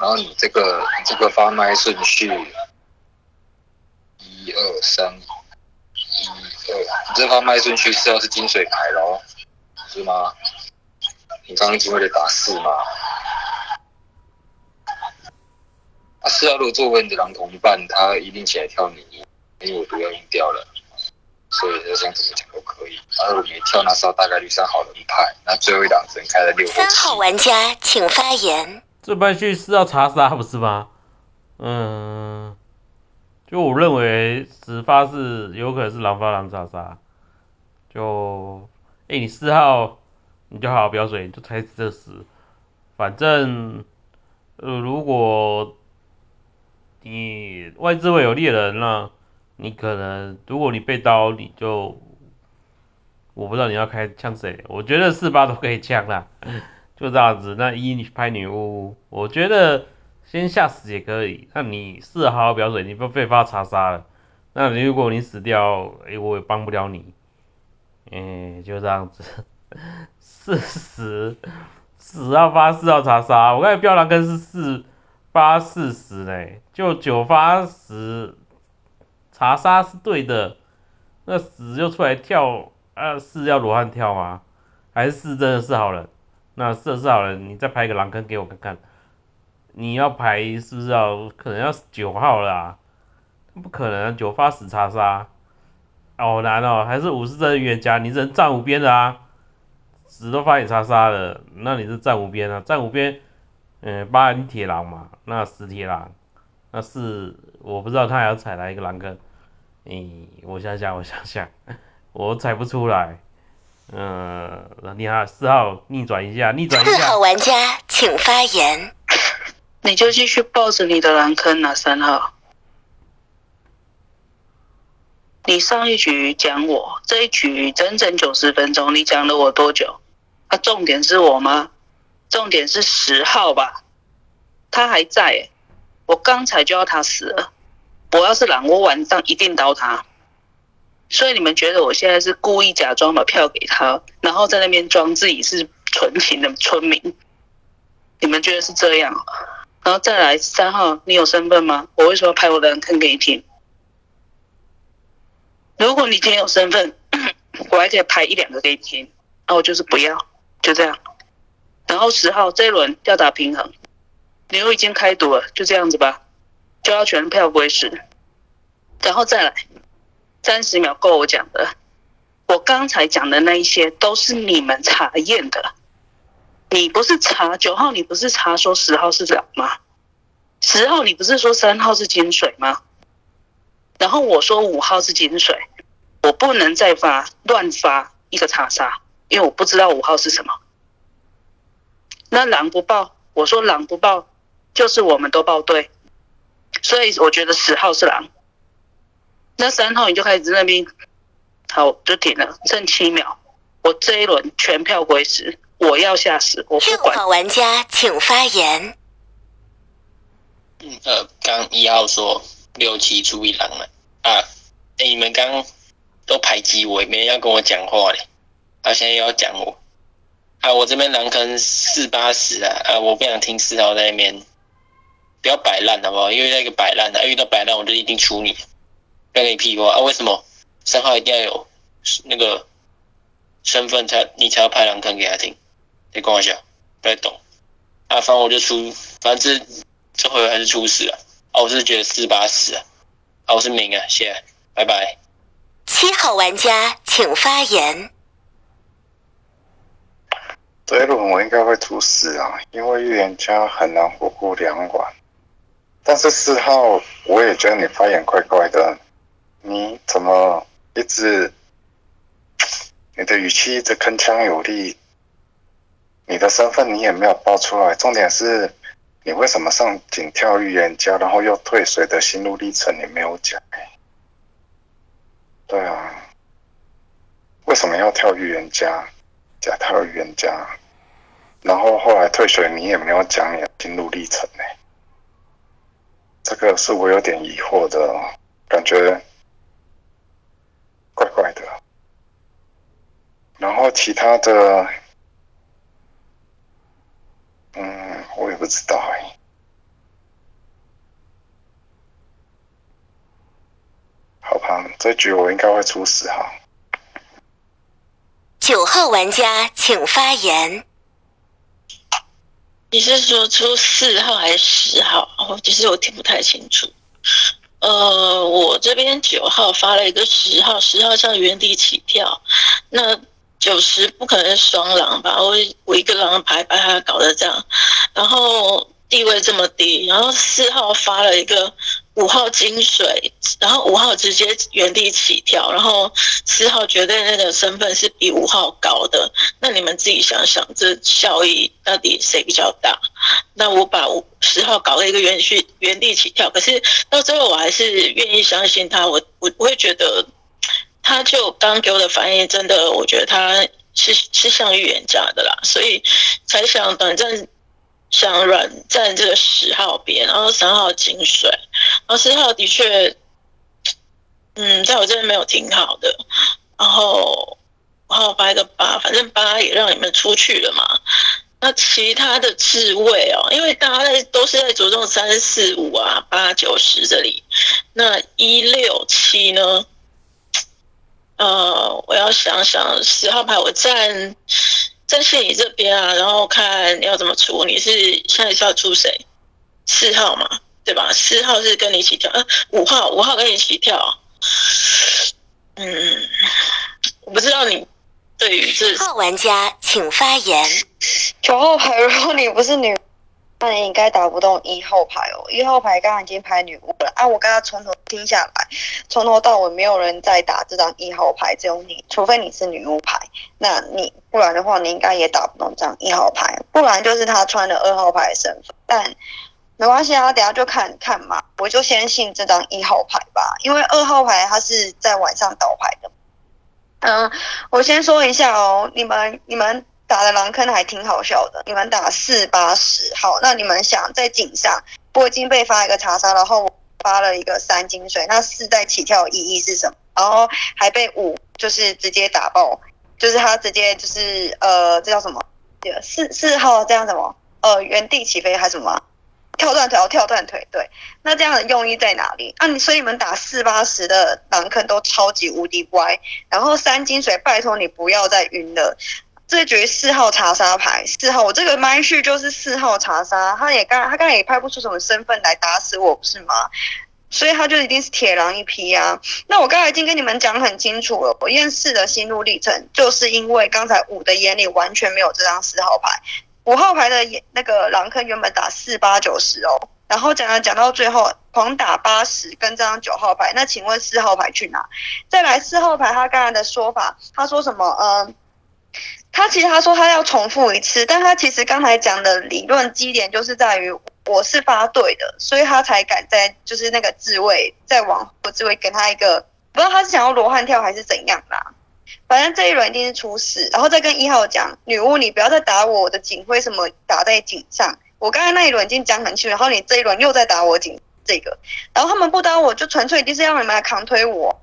然后你这个你这个发麦顺序，一二三，一二，你这发麦顺序四号是金水牌咯。是吗？你刚刚只为了打四吗？啊，四号如果作为你的狼同伴，他一定起来跳你，因为我毒要用掉了，所以就像怎么讲都可以。而我没跳那时候大概率上好人牌，那最后一档只能开了六三号玩家请发言。这半序是要查杀不是吗？嗯，就我认为十发是有可能是狼发狼查杀，就。哎，你四号，你就好好标准，就猜这十。反正，呃，如果你外置位有猎人那你可能如果你被刀，你就我不知道你要开枪谁。我觉得四八都可以枪啦，就这样子。那一你去拍女巫，我觉得先吓死也可以。那你四号标准，你不被发查杀了，那如果你死掉，哎，我也帮不了你。嗯，就这样子，四十，十号发四号查杀，我刚才标狼坑是四八四十嘞，就九发十查杀是对的，那十就出来跳，啊四要罗汉跳吗？还是四真的是好人？那四是好了，你再拍一个狼坑给我看看，你要排是不是要可能要九号啦？不可能，九发死叉杀。好难哦，还是五十真预言家？你人战五边的啊，死都发你叉杀了，那你是战五边啊？战五边，嗯，八人铁狼嘛，那十铁狼，那是我不知道他还要踩哪一个狼坑。诶、我想想，我想想，我踩不出来。嗯，你好，四号逆转一下，逆转一下四号。玩家请发言。你就继续抱着你的蓝坑啊，三号。你上一局讲我，这一局整整九十分钟，你讲了我多久？啊，重点是我吗？重点是十号吧，他还在、我刚才就要他死了。我要是狼，我晚上一定刀他。所以你们觉得我现在是故意假装把票给他，然后在那边装自己是纯情的村民？你们觉得是这样？然后再来三号，你有身份吗？我为什么要拍我的人坑给你听？如果你今天有身份，我还可以拍一两个给你听。那我就是不要，就这样。然后十号这一轮要打平衡，牛已经开赌了，就这样子吧，就要全票归十。然后再来，三十秒够我讲的。我刚才讲的那一些都是你们查验的。你不是查九号，你不是查说十号是狼吗？十号你不是说三号是金水吗？然后我说五号是金水，我不能再发乱发一个查杀，因为我不知道五号是什么。那狼不报，我说狼不报，就是我们都报对，所以我觉得十号是狼。那三号你就开始在那边，好就停了，剩七秒，我这一轮全票归十，我要下十，我不六管。号玩家请发言。嗯，呃，刚一号说六七出一狼了啊，哎、你们刚都排挤我，也没人要跟我讲话嘞，啊，现在又要讲我，啊，我这边狼坑四八十啊，啊，我不想听四号在那边，不要摆烂好不好？因为那个摆烂的、啊，遇到摆烂我就一定出你，不要跟你屁话啊！为什么三号一定要有那个身份才你才要拍狼坑给他听？你跟我讲，不太懂啊，反正我就出，反正这这回还是出事了啊！我是觉得四八死啊，啊，我是明啊，谢谢，拜拜。七号玩家请发言。这一轮我应该会出事啊，因为预言家很难活过两晚。但是四号，我也觉得你发言怪怪的，你怎么一直，你的语气一直铿锵有力，你的身份你也没有报出来，重点是你为什么上警跳预言家，然后又退水的心路历程你没有讲、对啊，为什么要跳预言家？假跳预言家？然后后来退水，你也没有讲你的心路历程呢、这个是我有点疑惑的，感觉怪怪的。然后其他的，嗯，我也不知道哎、好吧，这局我应该会出十号。九号玩家请发言。你是说出四号还是十号？哦，其实我听不太清楚。呃，我这边九号发了一个十号，十号像原地起跳，那九十不可能是双狼吧？我我一个狼牌把它搞得这样，然后地位这么低，然后四号发了一个五号金水，然后五号直接原地起跳，然后四号绝对那个身份是比五号高的，那你们自己想想，这效益到底谁比较大？那我把五十号搞了一个原续原地起跳，可是到最后我还是愿意相信他，我我我会觉得，他就刚给我的反应，真的我觉得他是是像预言家的啦，所以才想短暂想软站这个十号边，然后三号金水，然后四号的确，嗯，在我这边没有挺好的，然后然后发一个八，反正八也让你们出去了嘛。那其他的智慧哦，因为大家在都是在着重三四五啊、八九十这里，那一六七呢？呃，我要想想十号牌，我站站线你这边啊，然后看你要怎么出。你是现在是要出谁？四号嘛，对吧？四号是跟你一起跳，呃，五号五号跟你一起跳。嗯，我不知道你对于这号玩家请发言。九号牌，如果你不是女，那你应该打不动一号牌哦，一号牌刚刚已经排女巫了啊！我刚刚从头听下来，从头到尾没有人在打这张一号牌，只有你，除非你是女巫牌，那你不然的话，你应该也打不动这张一号牌，不然就是他穿了二号牌的身份，但没关系啊，等下就看看嘛，我就先信这张一号牌吧，因为二号牌他是在晚上倒牌的。嗯，我先说一下哦，你们你们。打的狼坑还挺好笑的，你们打四八十，好，那你们想在井上波金被发一个查杀，然后发了一个三金水，那四在起跳意义是什么？然后还被五就是直接打爆，就是他直接就是呃这叫什么？四四号这样什么？呃原地起飞还是什么？跳断腿哦跳断腿，对，那这样的用意在哪里？啊你所以你们打四八十的狼坑都超级无敌乖，然后三金水拜托你不要再晕了。这局四号查杀牌，四号我这个麦序就是四号查杀，他也刚他刚才也派不出什么身份来打死我，不是吗？所以他就一定是铁狼一批啊。那我刚才已经跟你们讲很清楚了，我验四的心路历程，就是因为刚才五的眼里完全没有这张四号牌，五号牌的那个狼坑原本打四八九十哦，然后讲讲讲到最后狂打八十跟这张九号牌，那请问四号牌去哪？再来四号牌他刚才的说法，他说什么？嗯。他其实他说他要重复一次，但他其实刚才讲的理论基点就是在于我是发对的，所以他才敢在就是那个自卫再往后自卫给他一个，不知道他是想要罗汉跳还是怎样啦。反正这一轮一定是出事，然后再跟一号讲女巫你不要再打我的井，为什么打在井上？我刚才那一轮已经讲很清楚，然后你这一轮又在打我警这个，然后他们不打我就纯粹一定是要你们来扛推我，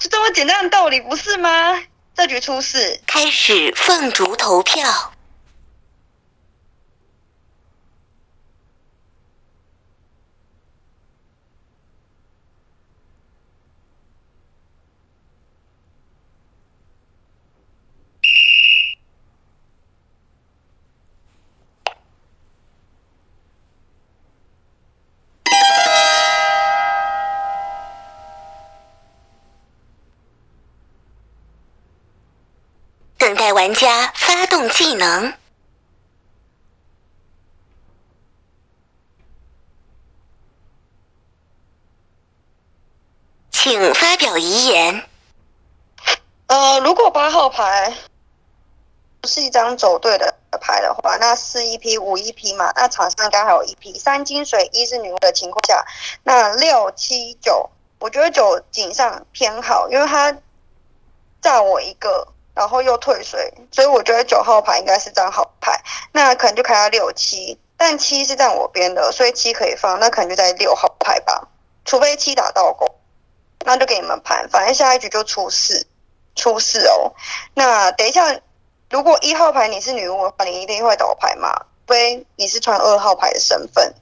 就这么简单的道理不是吗？这局出事，开始凤竹投票。等待玩家发动技能，请发表遗言。呃，如果八号牌不是一张走对的牌的话，那四一批五一批嘛，那场上刚好有一批三金水一是女巫的情况下，那六七九，我觉得九井上偏好，因为他炸我一个。然后又退水，所以我觉得九号牌应该是张好牌，那可能就开到六七，但七是在我边的，所以七可以放，那可能就在六号牌吧，除非七打到狗，那就给你们盘，反正下一局就出四，出四哦。那等一下，如果一号牌你是女巫的话，你一定会倒牌嘛？除非你是穿二号牌的身份，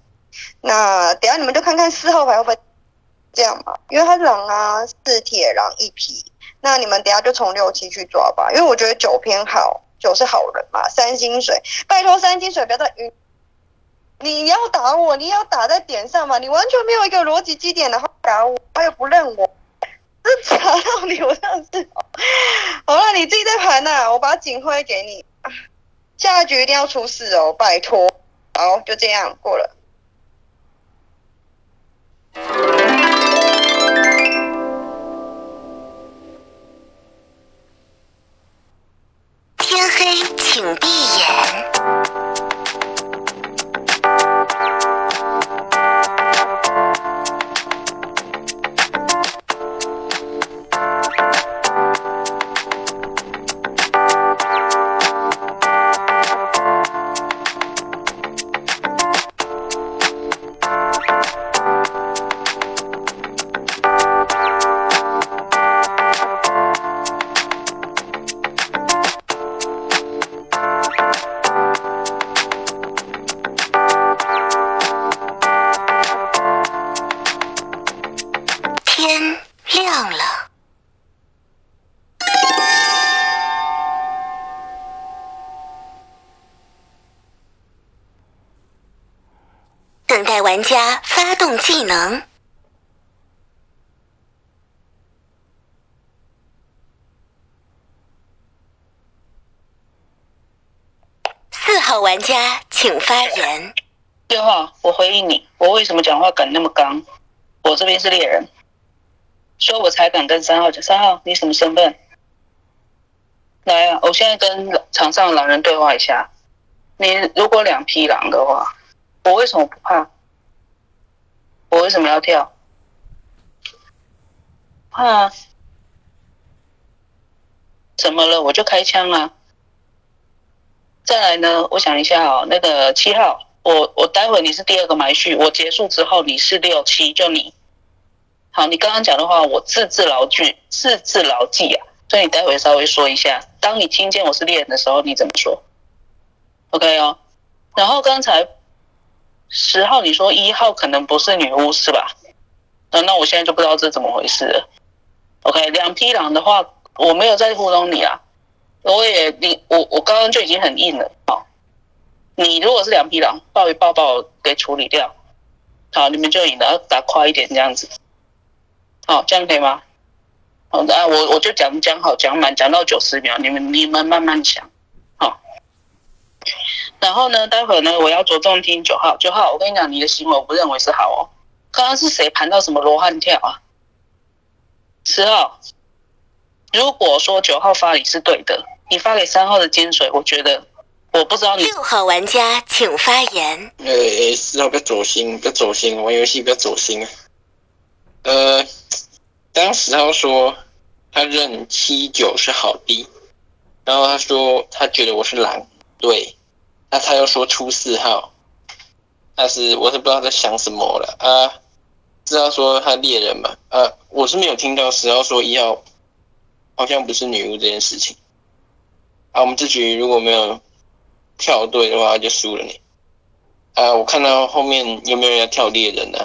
那等下你们就看看四号牌会不会这样嘛？因为他狼啊，四铁狼一匹。那你们等下就从六七去抓吧，因为我觉得九偏好，九是好人嘛。三金水，拜托三金水不要再晕，你要打我，你要打在点上嘛，你完全没有一个逻辑基点，然后打我，他又不认我，查到你，我真的是。好了，你自己在盘呐，我把警徽给你，下一局一定要出事哦，拜托。好，就这样过了。天黑，请闭眼。亮了。等待玩家发动技能。四号玩家请发言。六号，我回应你，我为什么讲话敢那么刚？我这边是猎人，所以我才敢跟三号讲。三号，你什么身份？来啊！我现在跟场上的狼人对话一下。你如果两匹狼的话，我为什么不怕？我为什么要跳？怕啊？怎么了？我就开枪啊！再来呢？我想一下哦，那个七号，我我待会你是第二个埋序，我结束之后你是六七，就你。好，你刚刚讲的话我字字牢记，字字牢记啊。所以你待会稍微说一下，当你听见我是猎人的时候，你怎么说？OK 哦。然后刚才十号你说一号可能不是女巫是吧？那那我现在就不知道这怎么回事了。OK，两匹狼的话，我没有在糊弄你啊。我也你我我刚刚就已经很硬了。好，你如果是两匹狼，抱一抱把我给处理掉。好，你们就赢了，打快一点这样子。好，这样可以吗？好的，我我就讲讲好讲满，讲到九十秒，你们你们慢慢想，好。然后呢，待会呢，我要着重听九号，九号，我跟你讲，你的行为我不认为是好哦。刚刚是谁盘到什么罗汉跳啊？十号，如果说九号发你是对的，你发给三号的金水，我觉得我不知道你。六号玩家请发言。呃，四号不要走心，不要走心，玩游戏不要走心啊。呃。当十号说他认七九是好的，然后他说他觉得我是狼，对，那他又说出四号，但是我是不知道在想什么了啊。四号说他猎人嘛，啊，我是没有听到十号说一号好像不是女巫这件事情。啊，我们这局如果没有跳队的话就输了你。啊，我看到后面有没有人要跳猎人呢？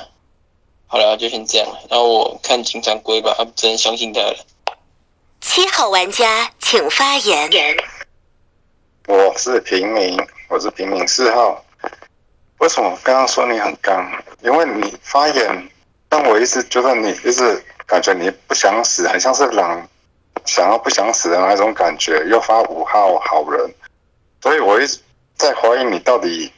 好了，就先这样了。然后我看警长龟吧，只能相信他了。七号玩家请发言。我是平民，我是平民四号。为什么刚刚说你很刚？因为你发言，但我一直觉得你一直感觉你不想死，很像是狼想要不想死的那种感觉。又发五号好人，所以我一直在怀疑你到底。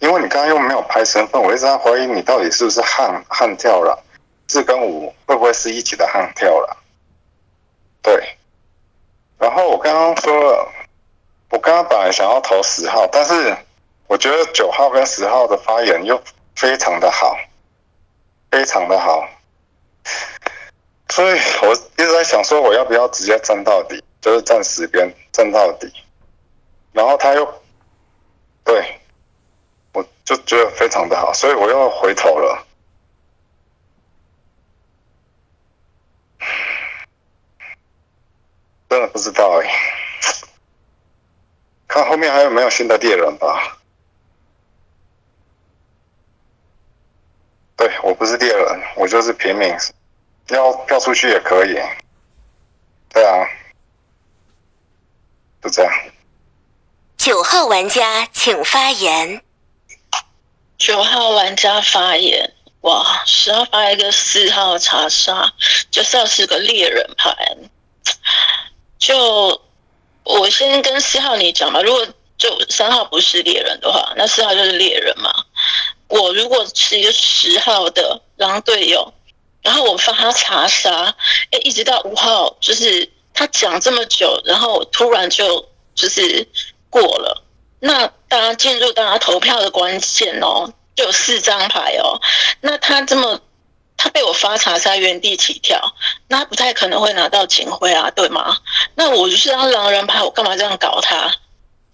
因为你刚刚又没有拍身份，我一直在怀疑你到底是不是悍悍跳了，四跟五会不会是一起的悍跳了？对。然后我刚刚说了，我刚刚本来想要投十号，但是我觉得九号跟十号的发言又非常的好，非常的好，所以我一直在想说我要不要直接站到底，就是站十边站到底，然后他又对。就觉得非常的好，所以我又回头了。真的不知道哎，看后面还有没有新的猎人吧。对我不是猎人，我就是平民，要跳出去也可以。对啊，就这样。九号玩家请发言。九号玩家发言，哇，十号发一个四号查杀，就是要是个猎人牌。就我先跟四号你讲吧，如果就三号不是猎人的话，那四号就是猎人嘛。我如果是一个十号的狼队友，然后我发他查杀，哎，一直到五号，就是他讲这么久，然后突然就就是过了。那大家进入大家投票的关键哦，就有四张牌哦。那他这么，他被我发查杀原地起跳，那不太可能会拿到警徽啊，对吗？那我就是张狼人牌，我干嘛这样搞他，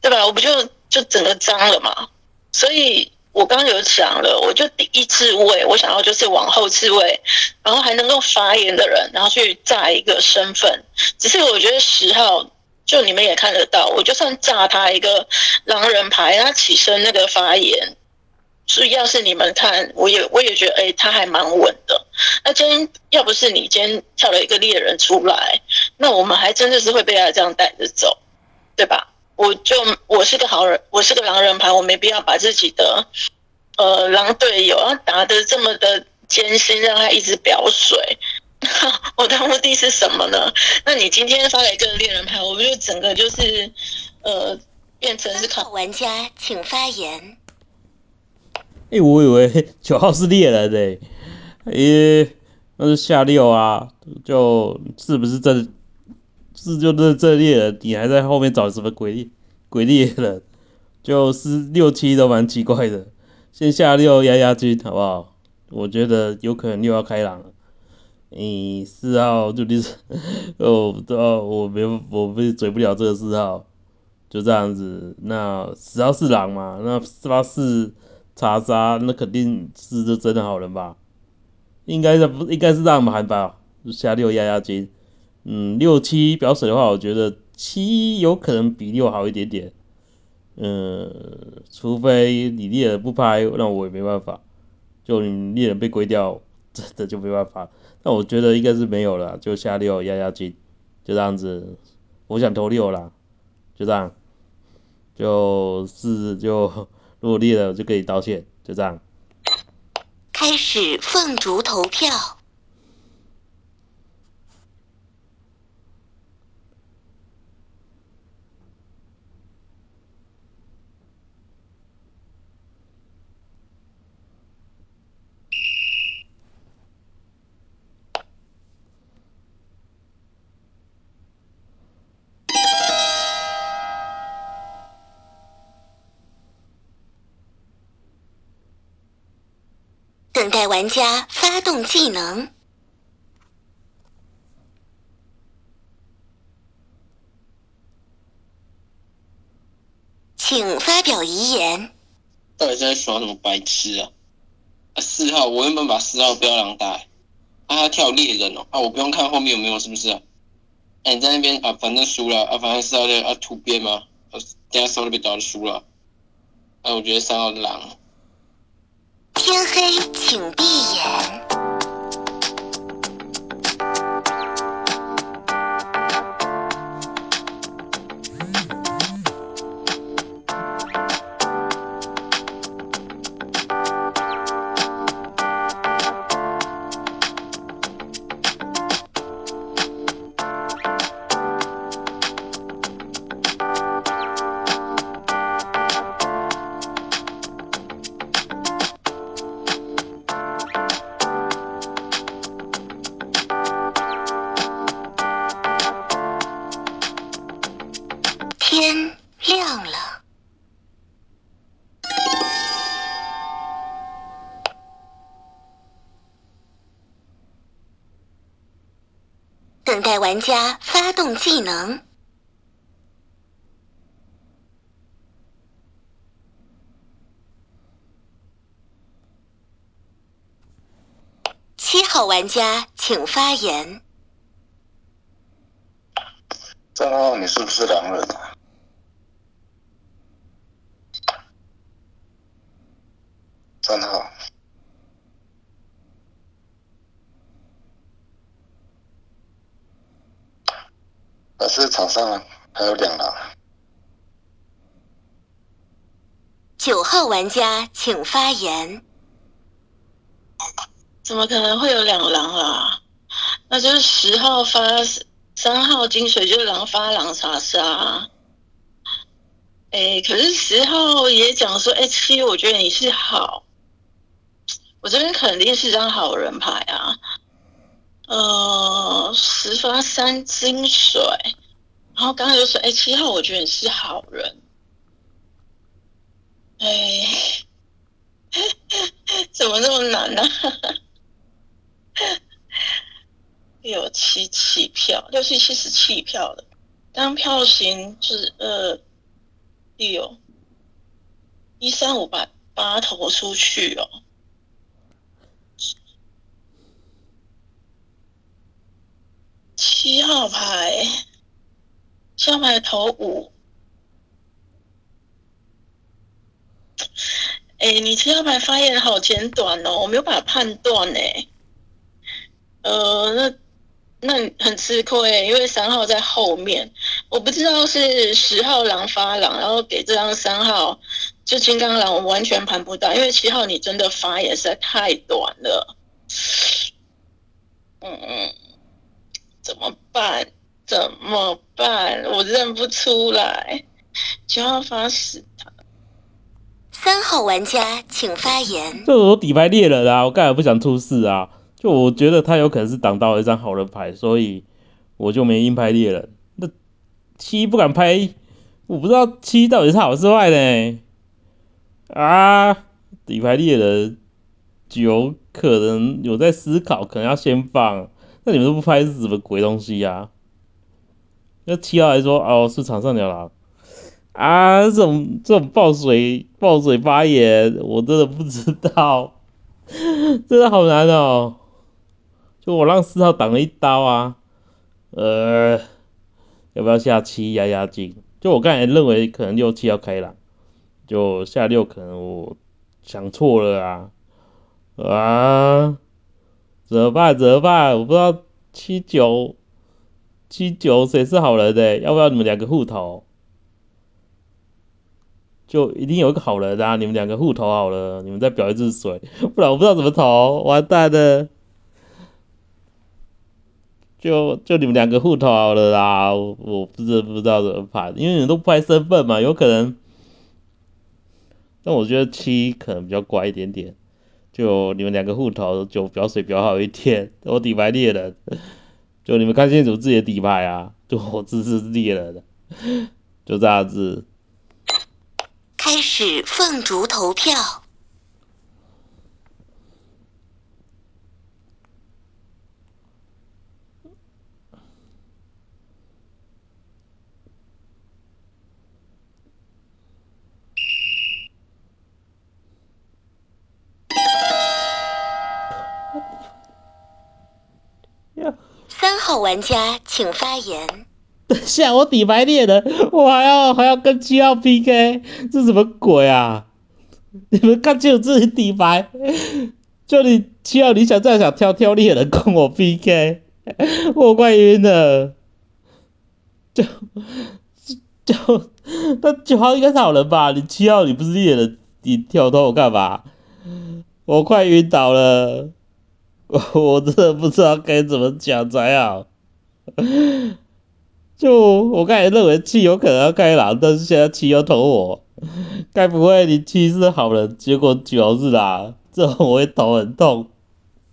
对吧？我不就就整个脏了嘛。所以我刚刚有讲了，我就第一次位，我想要就是往后次位，然后还能够发言的人，然后去炸一个身份。只是我觉得十号。就你们也看得到，我就算炸他一个狼人牌，他起身那个发言，所以要是你们看，我也我也觉得，哎，他还蛮稳的。那今天要不是你今天跳了一个猎人出来，那我们还真的是会被他这样带着走，对吧？我就我是个好人，我是个狼人牌，我没必要把自己的呃狼队友要打得这么的艰辛，让他一直表水。我的目的是什么呢？那你今天发了一个猎人牌，我们就整个就是呃变成是靠玩家，请发言。哎、我以为九号是猎人嘞、诶、那是下六啊，就是不是这是就是这猎人，你还在后面找什么鬼猎鬼猎人？就是六七都蛮奇怪的，先下六压压惊好不好？我觉得有可能六要开朗了。你四号就你是哦，哦，我没我不嘴不了这个四号，就这样子。那十号是狼嘛？那八四查杀，那肯定是就真的好人吧？应该是不应该是让韩吧？下六压压惊。嗯，六七表水的话，我觉得七有可能比六好一点点。嗯，除非你猎人不拍，那我也没办法。就你猎人被归掉，真的就没办法。那我觉得应该是没有了，就下六压压惊，就这样子。我想投六啦，就这样。就是就 如果猎了，就可以道歉，就这样。开始凤竹投票。等待玩家发动技能。请发表遗言。到底在耍什么白痴啊？啊，四号，我原本把四号标狼打、啊，他跳猎人哦，啊，我不用看后面有没有，是不是啊？哎、你在那边啊，反正输了啊，反正四号在啊突变吗？啊，等下四号就被打就输了。啊，我觉得三号狼。天黑，请闭眼。能。七号玩家请发言。账号你是不是狼人啊？三号，可是场上还有两狼，九号玩家请发言。怎么可能会有两狼啦？那就是十号发三号金水，就是狼发狼杀杀。哎，可是十号也讲说，哎，七，我觉得你是好，我这边肯定是张好人牌啊。呃，十发三金水，然后刚才就说，哎，七号，我觉得你是好人。哎，怎么那么难呢、六七七票，六七七是弃票的，当票型是二六一三五把八投出去哦。七号牌，七号牌投五。哎，你七号牌发言好简短哦，我没有办法判断呢。呃，那那很吃亏，因为三号在后面，我不知道是十号狼发狼，然后给这张三号就金刚狼，我完全盘不到，因为七号你真的发言实在太短了。嗯嗯，怎么办？怎么办？我认不出来。七号发死他。三三号玩家请发言。就我底牌猎人啊，我刚才不想出事啊，就我觉得他有可能是挡到一张好人牌，所以我就没硬拍猎人。那七不敢拍，我不知道七到底是好是坏呢？啊，底牌猎人九可能有在思考，可能要先放。那你们都不拍是什么鬼东西呀、那七号还说哦是场上鸟狼啊，这种这种爆水爆水发言，我真的不知道，真的好难哦。就我让四号挡了一刀啊，呃，要不要下七压压惊？就我刚才认为可能六七要开朗，就下六可能我想错了啊啊，怎么办？怎么办？我不知道七九七九谁是好人的、要不要你们两个互投？就一定有一个好人啊！你们两个互投好了，你们再表一次水，不然我不知道怎么投，完蛋了。就就你们两个互投好了啦，我我不是不知道怎么判，因为你们都不拍身份嘛，有可能。但我觉得七可能比较乖一点点，就你们两个互投，就表水比较好一点。我底牌猎人，就你们看清楚自己的底牌啊，就我自私猎人的，就这样子。开始凤竹投票。三号玩家请发言。等下，我底牌猎人，我还要还要跟七号 PK，这什么鬼啊？你们看清楚自己底牌，就你七号，你想这样想挑挑猎人跟我 PK，我快晕了。就就那九号应该是好人吧？你七号你不是猎人，你挑逗我干嘛？我快晕倒了，我真的不知道该怎么讲才好。就我刚才认为七有可能要开狼，但是现在七又投我，该不会你七是好人，结果九是狼，这我会头很痛，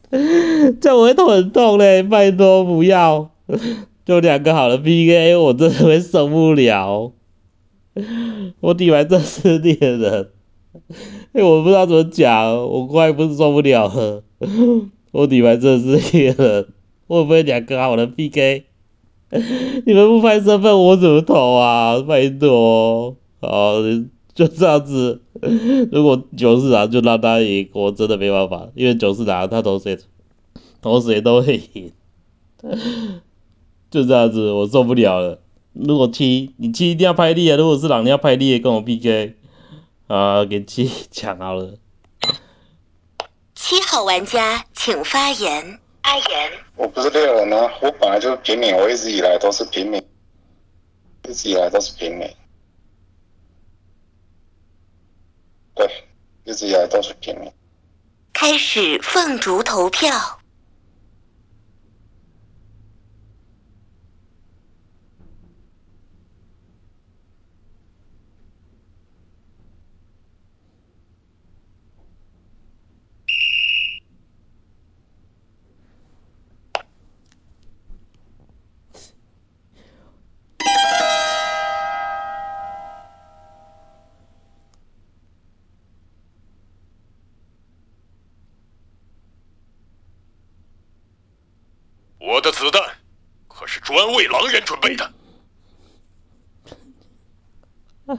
这我会头很痛嘞，拜托不要，就两个好人 PK，我真的会受不了，我底牌真是猎人，哎，我不知道怎么讲，我快不是受不了了，我底牌真的是猎人，会不会两个好人 PK？你们不拍身份，我怎么投啊？拜托，好，就这样子。如果九四郎就让他赢，我真的没办法，因为九四郎他投谁投谁都会赢。就这样子，我受不了了。如果七，你七一定要拍力啊！如果是狼，你要拍力跟我 PK 啊，给七抢好了。七号玩家请发言。发言。我不是猎人啊，我本来就是平民，我一直以来都是平民，一直以来都是平民。对，一直以来都是平民。开始凤竹投票。我的子弹可是专为狼人准备的。啊？